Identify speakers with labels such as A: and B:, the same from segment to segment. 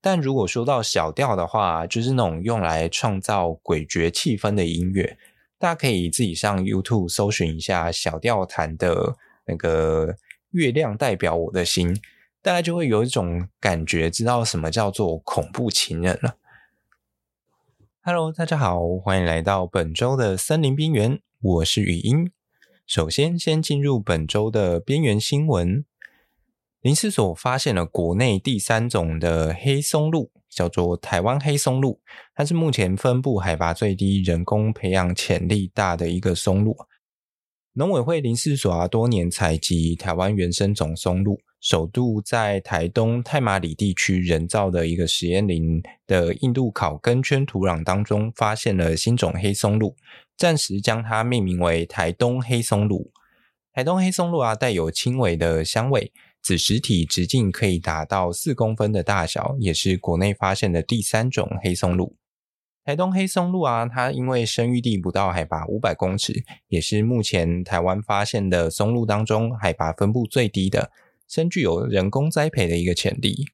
A: 但如果说到小调的话，就是那种用来创造诡谲气氛的音乐，大家可以自己上 YouTube 搜寻一下小调弹的那个月亮代表我的心，大家就会有一种感觉，知道什么叫做恐怖情人了。Hello，大家好，欢迎来到本周的森林边缘，我是语音。首先，先进入本周的边缘新闻。林试所发现了国内第三种的黑松露，叫做台湾黑松露。它是目前分布海拔最低、人工培养潜力大的一个松露。农委会林试所啊，多年采集台湾原生种松露，首度在台东太麻里地区人造的一个实验林的印度考根圈土壤当中，发现了新种黑松露，暂时将它命名为台东黑松露。台东黑松露啊，带有轻微的香味。子实体直径可以达到四公分的大小，也是国内发现的第三种黑松露。台东黑松露啊，它因为生育地不到海拔五百公尺，也是目前台湾发现的松露当中海拔分布最低的，深具有人工栽培的一个潜力。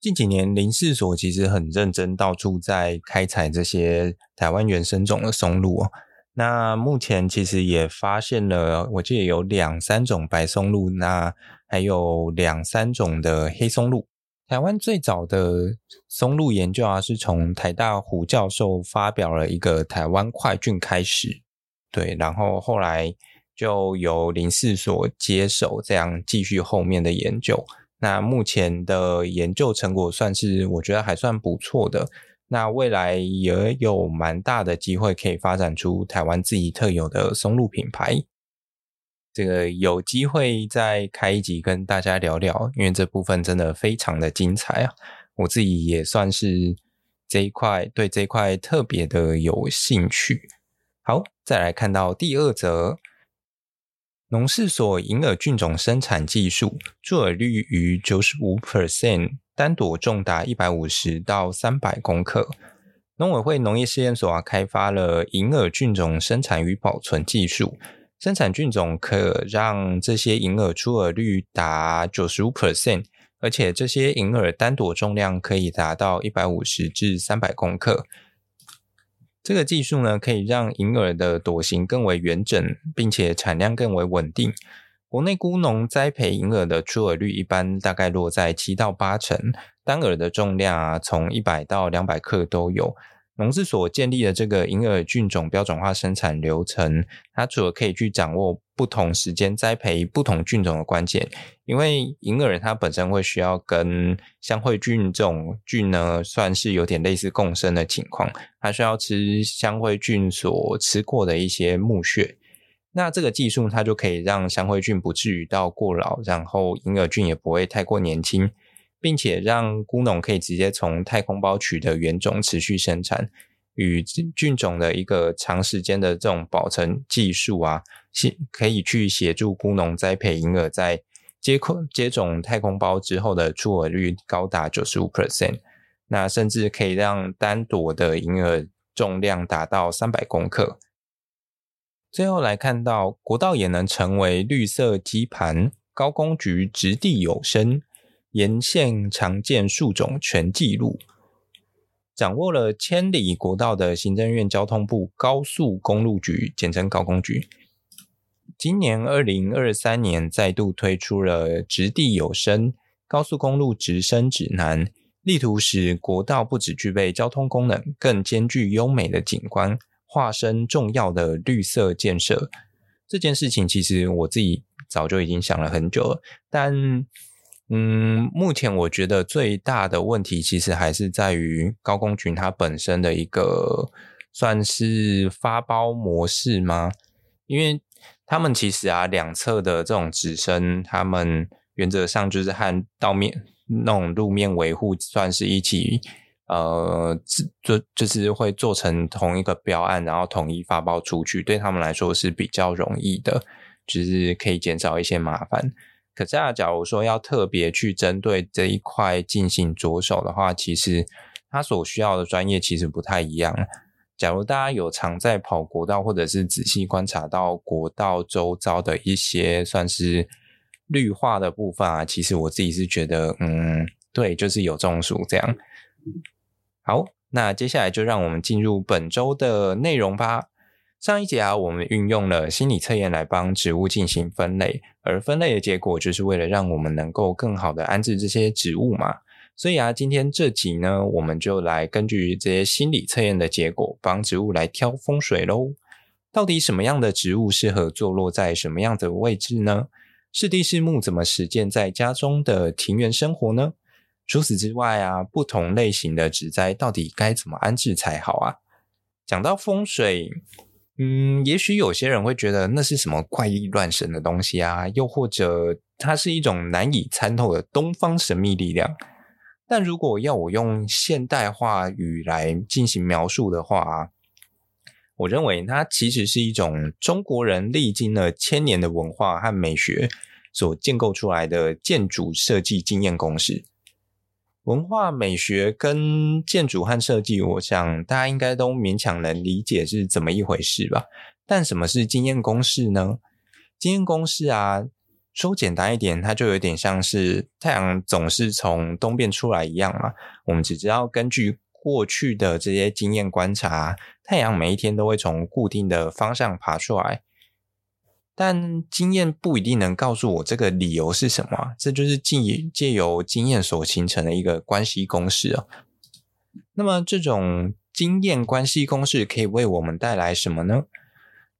A: 近几年，林试所其实很认真，到处在开采这些台湾原生种的松露哦。那目前其实也发现了，我记得有两三种白松露，那还有两三种的黑松露。台湾最早的松露研究啊，是从台大胡教授发表了一个台湾快菌开始，对，然后后来就由林试所接手，这样继续后面的研究。那目前的研究成果算是我觉得还算不错的。那未来也有蛮大的机会可以发展出台湾自己特有的松露品牌。这个有机会再开一集跟大家聊聊，因为这部分真的非常的精彩啊！我自己也算是这一块对这一块特别的有兴趣。好，再来看到第二则，农事所银耳菌种生产技术，出耳率于九十五 percent。单朵重达一百五十到三百公克，农委会农业试验所啊开发了银耳菌种生产与保存技术，生产菌种可让这些银耳出耳率达九十五 percent，而且这些银耳单朵重量可以达到一百五十至三百公克。这个技术呢，可以让银耳的朵形更为圆整，并且产量更为稳定。国内菇农栽培银耳的出耳率一般大概落在七到八成，单耳的重量啊，从一百到两百克都有。农事所建立的这个银耳菌种标准化生产流程，它除了可以去掌握不同时间栽培不同菌种的关键，因为银耳它本身会需要跟香灰菌这种菌呢，算是有点类似共生的情况，它需要吃香灰菌所吃过的一些木屑。那这个技术，它就可以让香灰菌不至于到过劳，然后银耳菌也不会太过年轻，并且让菇农可以直接从太空包取得原种持续生产，与菌种的一个长时间的这种保存技术啊，可以去协助菇农栽培银耳在接口接种太空包之后的出耳率高达九十五 percent，那甚至可以让单朵的银耳重量达到三百公克。最后来看到国道也能成为绿色基盘，高工局掷地有声，沿线常见树种全记录。掌握了千里国道的行政院交通部高速公路局，简称高工局，今年二零二三年再度推出了直地有声高速公路直升指南，力图使国道不只具备交通功能，更兼具优美的景观。化身重要的绿色建设这件事情，其实我自己早就已经想了很久了。但，嗯，目前我觉得最大的问题，其实还是在于高工群它本身的一个算是发包模式吗？因为他们其实啊，两侧的这种植生，他们原则上就是和道面那种路面维护算是一起。呃，就就是会做成同一个标案，然后统一发包出去，对他们来说是比较容易的，就是可以减少一些麻烦。可是啊，假如说要特别去针对这一块进行着手的话，其实他所需要的专业其实不太一样。假如大家有常在跑国道，或者是仔细观察到国道周遭的一些算是绿化的部分啊，其实我自己是觉得，嗯。对，就是有中暑这样。好，那接下来就让我们进入本周的内容吧。上一节啊，我们运用了心理测验来帮植物进行分类，而分类的结果就是为了让我们能够更好的安置这些植物嘛。所以啊，今天这集呢，我们就来根据这些心理测验的结果，帮植物来挑风水喽。到底什么样的植物适合坐落在什么样的位置呢？是地是木怎么实践在家中的庭园生活呢？除此之外啊，不同类型的植栽到底该怎么安置才好啊？讲到风水。嗯，也许有些人会觉得那是什么怪异乱神的东西啊，又或者它是一种难以参透的东方神秘力量。但如果要我用现代话语来进行描述的话，我认为它其实是一种中国人历经了千年的文化和美学所建构出来的建筑设计经验公式。文化美学跟建筑和设计，我想大家应该都勉强能理解是怎么一回事吧。但什么是经验公式呢？经验公式啊，说简单一点，它就有点像是太阳总是从东边出来一样嘛。我们只知道根据过去的这些经验观察，太阳每一天都会从固定的方向爬出来。但经验不一定能告诉我这个理由是什么，这就是借借由经验所形成的一个关系公式啊。那么这种经验关系公式可以为我们带来什么呢？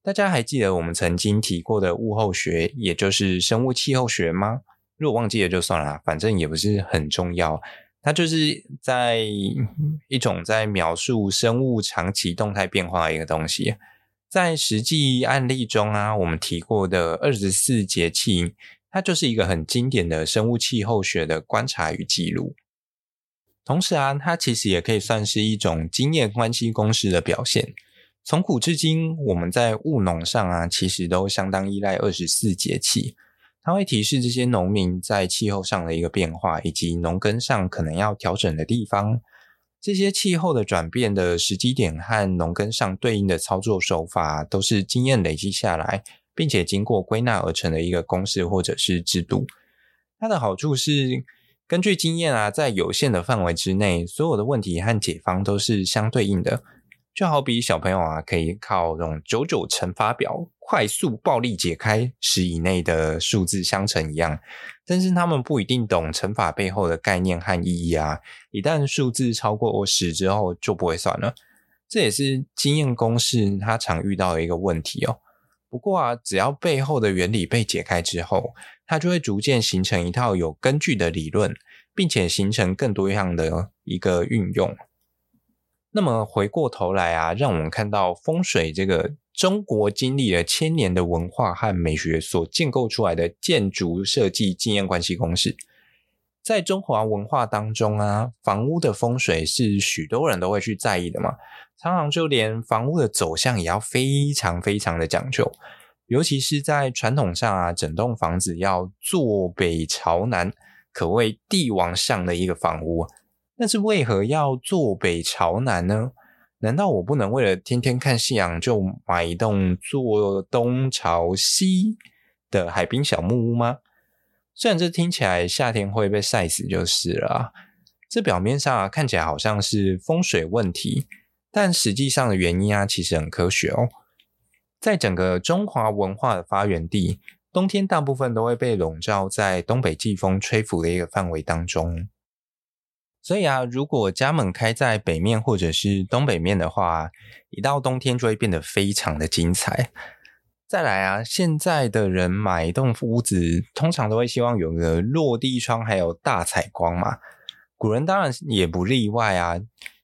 A: 大家还记得我们曾经提过的物候学，也就是生物气候学吗？如果忘记了就算了，反正也不是很重要。它就是在一种在描述生物长期动态变化的一个东西。在实际案例中啊，我们提过的二十四节气，它就是一个很经典的生物气候学的观察与记录。同时啊，它其实也可以算是一种经验关系公式的表现。从古至今，我们在务农上啊，其实都相当依赖二十四节气，它会提示这些农民在气候上的一个变化，以及农耕上可能要调整的地方。这些气候的转变的时机点和农耕上对应的操作手法，都是经验累积下来，并且经过归纳而成的一个公式或者是制度。它的好处是，根据经验啊，在有限的范围之内，所有的问题和解方都是相对应的。就好比小朋友啊，可以靠这种九九乘法表快速暴力解开十以内的数字相乘一样，但是他们不一定懂乘法背后的概念和意义啊。一旦数字超过十之后，就不会算了。这也是经验公式它常遇到的一个问题哦。不过啊，只要背后的原理被解开之后，它就会逐渐形成一套有根据的理论，并且形成更多样的一个运用。那么回过头来啊，让我们看到风水这个中国经历了千年的文化和美学所建构出来的建筑设计经验关系公式。在中华文化当中啊，房屋的风水是许多人都会去在意的嘛，常常就连房屋的走向也要非常非常的讲究，尤其是在传统上啊，整栋房子要坐北朝南，可谓帝王上的一个房屋。但是为何要坐北朝南呢？难道我不能为了天天看夕阳就买一栋坐东朝西的海滨小木屋吗？虽然这听起来夏天会被晒死就是了啊，这表面上看起来好像是风水问题，但实际上的原因啊其实很科学哦。在整个中华文化的发源地，冬天大部分都会被笼罩在东北季风吹拂的一个范围当中。所以啊，如果家门开在北面或者是东北面的话，一到冬天就会变得非常的精彩。再来啊，现在的人买一栋屋子，通常都会希望有个落地窗，还有大采光嘛。古人当然也不例外啊。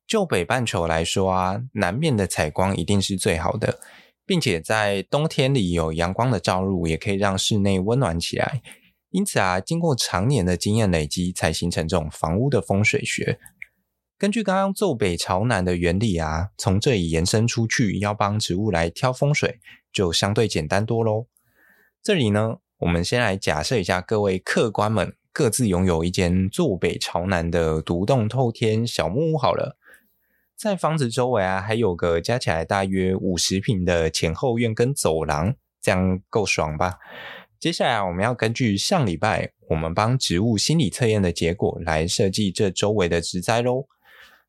A: 就北半球来说啊，南面的采光一定是最好的，并且在冬天里有阳光的照入，也可以让室内温暖起来。因此啊，经过常年的经验累积，才形成这种房屋的风水学。根据刚刚坐北朝南的原理啊，从这里延伸出去，要帮植物来挑风水，就相对简单多喽。这里呢，我们先来假设一下，各位客官们各自拥有一间坐北朝南的独栋透天小木屋好了。在房子周围啊，还有个加起来大约五十平的前后院跟走廊，这样够爽吧？接下来我们要根据上礼拜我们帮植物心理测验的结果来设计这周围的植栽喽。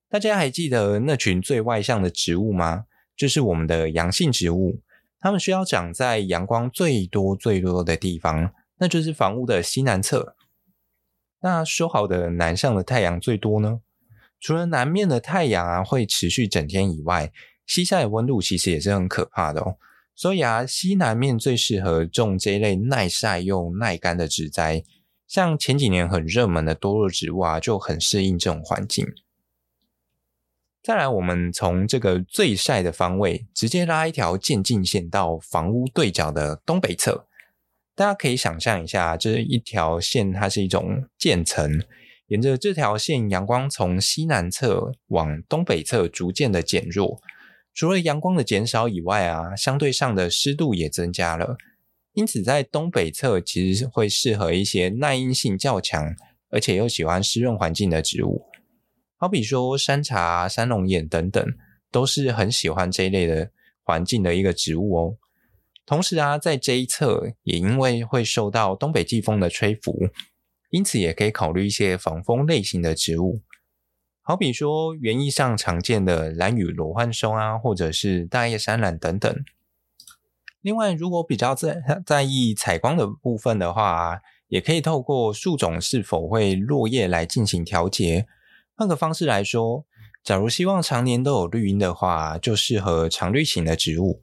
A: 大家还记得那群最外向的植物吗？就是我们的阳性植物，它们需要长在阳光最多最多的地方，那就是房屋的西南侧。那说好的南向的太阳最多呢？除了南面的太阳啊会持续整天以外，西晒的温度其实也是很可怕的哦。所以啊，西南面最适合种这一类耐晒又耐干的植栽，像前几年很热门的多肉植物啊，就很适应这种环境。再来，我们从这个最晒的方位直接拉一条渐进线到房屋对角的东北侧。大家可以想象一下，这一条线它是一种渐层，沿着这条线，阳光从西南侧往东北侧逐渐的减弱。除了阳光的减少以外啊，相对上的湿度也增加了。因此，在东北侧其实会适合一些耐阴性较强，而且又喜欢湿润环境的植物。好比说山茶、山龙眼等等，都是很喜欢这一类的环境的一个植物哦。同时啊，在这一侧也因为会受到东北季风的吹拂，因此也可以考虑一些防风类型的植物。好比说园艺上常见的兰屿罗汉松啊，或者是大叶山兰等等。另外，如果比较在在意采光的部分的话，也可以透过树种是否会落叶来进行调节。换个方式来说，假如希望常年都有绿荫的话，就适合常绿型的植物。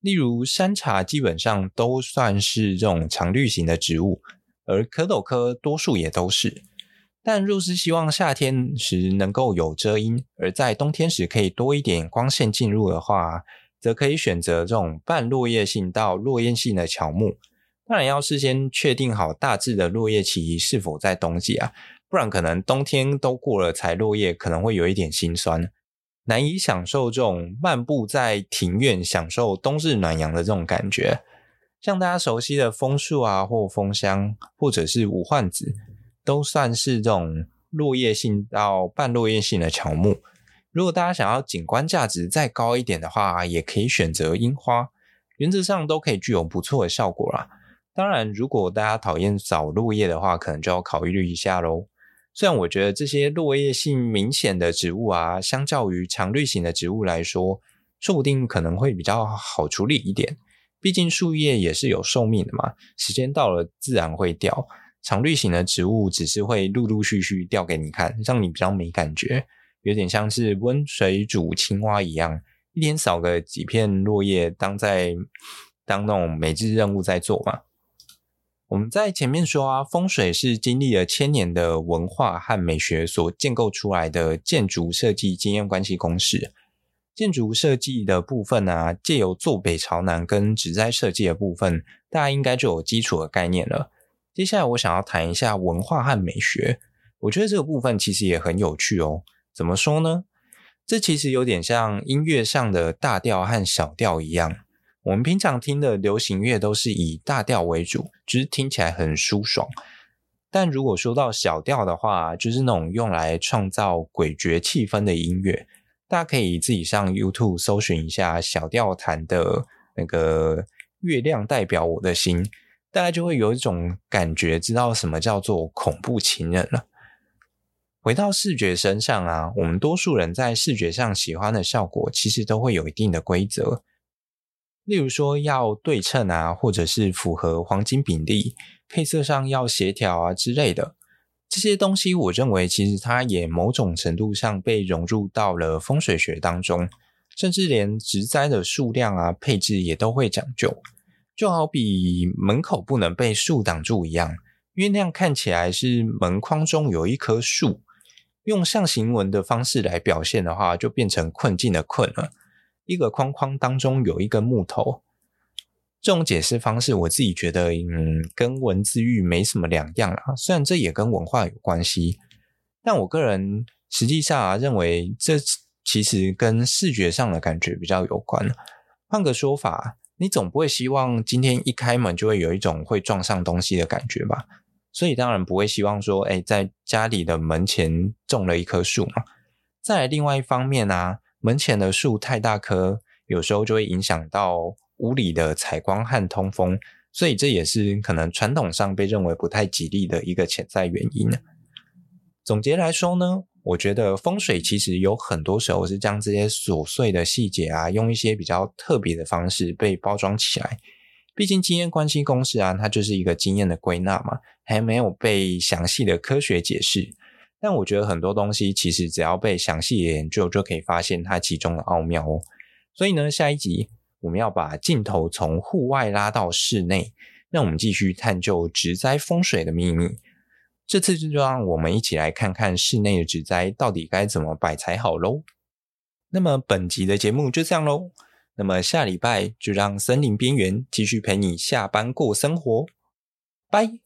A: 例如山茶基本上都算是这种常绿型的植物，而蝌蚪科多数也都是。但若是希望夏天时能够有遮阴，而在冬天时可以多一点光线进入的话，则可以选择这种半落叶性到落叶性的乔木。当然要事先确定好大致的落叶期是否在冬季啊。不然可能冬天都过了才落叶，可能会有一点心酸，难以享受这种漫步在庭院、享受冬日暖阳的这种感觉。像大家熟悉的枫树啊，或枫香，或者是五患子，都算是这种落叶性到半落叶性的乔木。如果大家想要景观价值再高一点的话，也可以选择樱花，原则上都可以具有不错的效果啦。当然，如果大家讨厌扫落叶的话，可能就要考虑一下喽。虽然我觉得这些落叶性明显的植物啊，相较于常绿型的植物来说，说不定可能会比较好处理一点。毕竟树叶也是有寿命的嘛，时间到了自然会掉。常绿型的植物只是会陆陆续续掉给你看，让你比较没感觉，有点像是温水煮青蛙一样，一天扫个几片落叶，当在当那种每日任务在做嘛。我们在前面说啊，风水是经历了千年的文化和美学所建构出来的建筑设计经验关系公式。建筑设计的部分啊，借由坐北朝南跟植栽设计的部分，大家应该就有基础的概念了。接下来我想要谈一下文化和美学，我觉得这个部分其实也很有趣哦。怎么说呢？这其实有点像音乐上的大调和小调一样。我们平常听的流行乐都是以大调为主，就是听起来很舒爽。但如果说到小调的话，就是那种用来创造诡谲气氛的音乐。大家可以自己上 YouTube 搜寻一下小调弹的那个《月亮代表我的心》，大家就会有一种感觉，知道什么叫做恐怖情人了。回到视觉身上啊，我们多数人在视觉上喜欢的效果，其实都会有一定的规则。例如说要对称啊，或者是符合黄金比例，配色上要协调啊之类的这些东西，我认为其实它也某种程度上被融入到了风水学当中，甚至连植栽的数量啊、配置也都会讲究。就好比门口不能被树挡住一样，因为那样看起来是门框中有一棵树，用象形文的方式来表现的话，就变成困境的困了。一个框框当中有一根木头，这种解释方式，我自己觉得，嗯，跟文字狱没什么两样啊。虽然这也跟文化有关系，但我个人实际上啊，认为这其实跟视觉上的感觉比较有关。换个说法，你总不会希望今天一开门就会有一种会撞上东西的感觉吧？所以当然不会希望说，哎，在家里的门前种了一棵树嘛。再另外一方面啊。门前的树太大棵，有时候就会影响到屋里的采光和通风，所以这也是可能传统上被认为不太吉利的一个潜在原因。总结来说呢，我觉得风水其实有很多时候是将这些琐碎的细节啊，用一些比较特别的方式被包装起来。毕竟经验关系公式啊，它就是一个经验的归纳嘛，还没有被详细的科学解释。但我觉得很多东西其实只要被详细研究，就可以发现它其中的奥妙哦。所以呢，下一集我们要把镜头从户外拉到室内，让我们继续探究植栽风水的秘密。这次就让我们一起来看看室内的植栽到底该怎么摆才好喽。那么本集的节目就这样喽。那么下礼拜就让森林边缘继续陪你下班过生活，拜。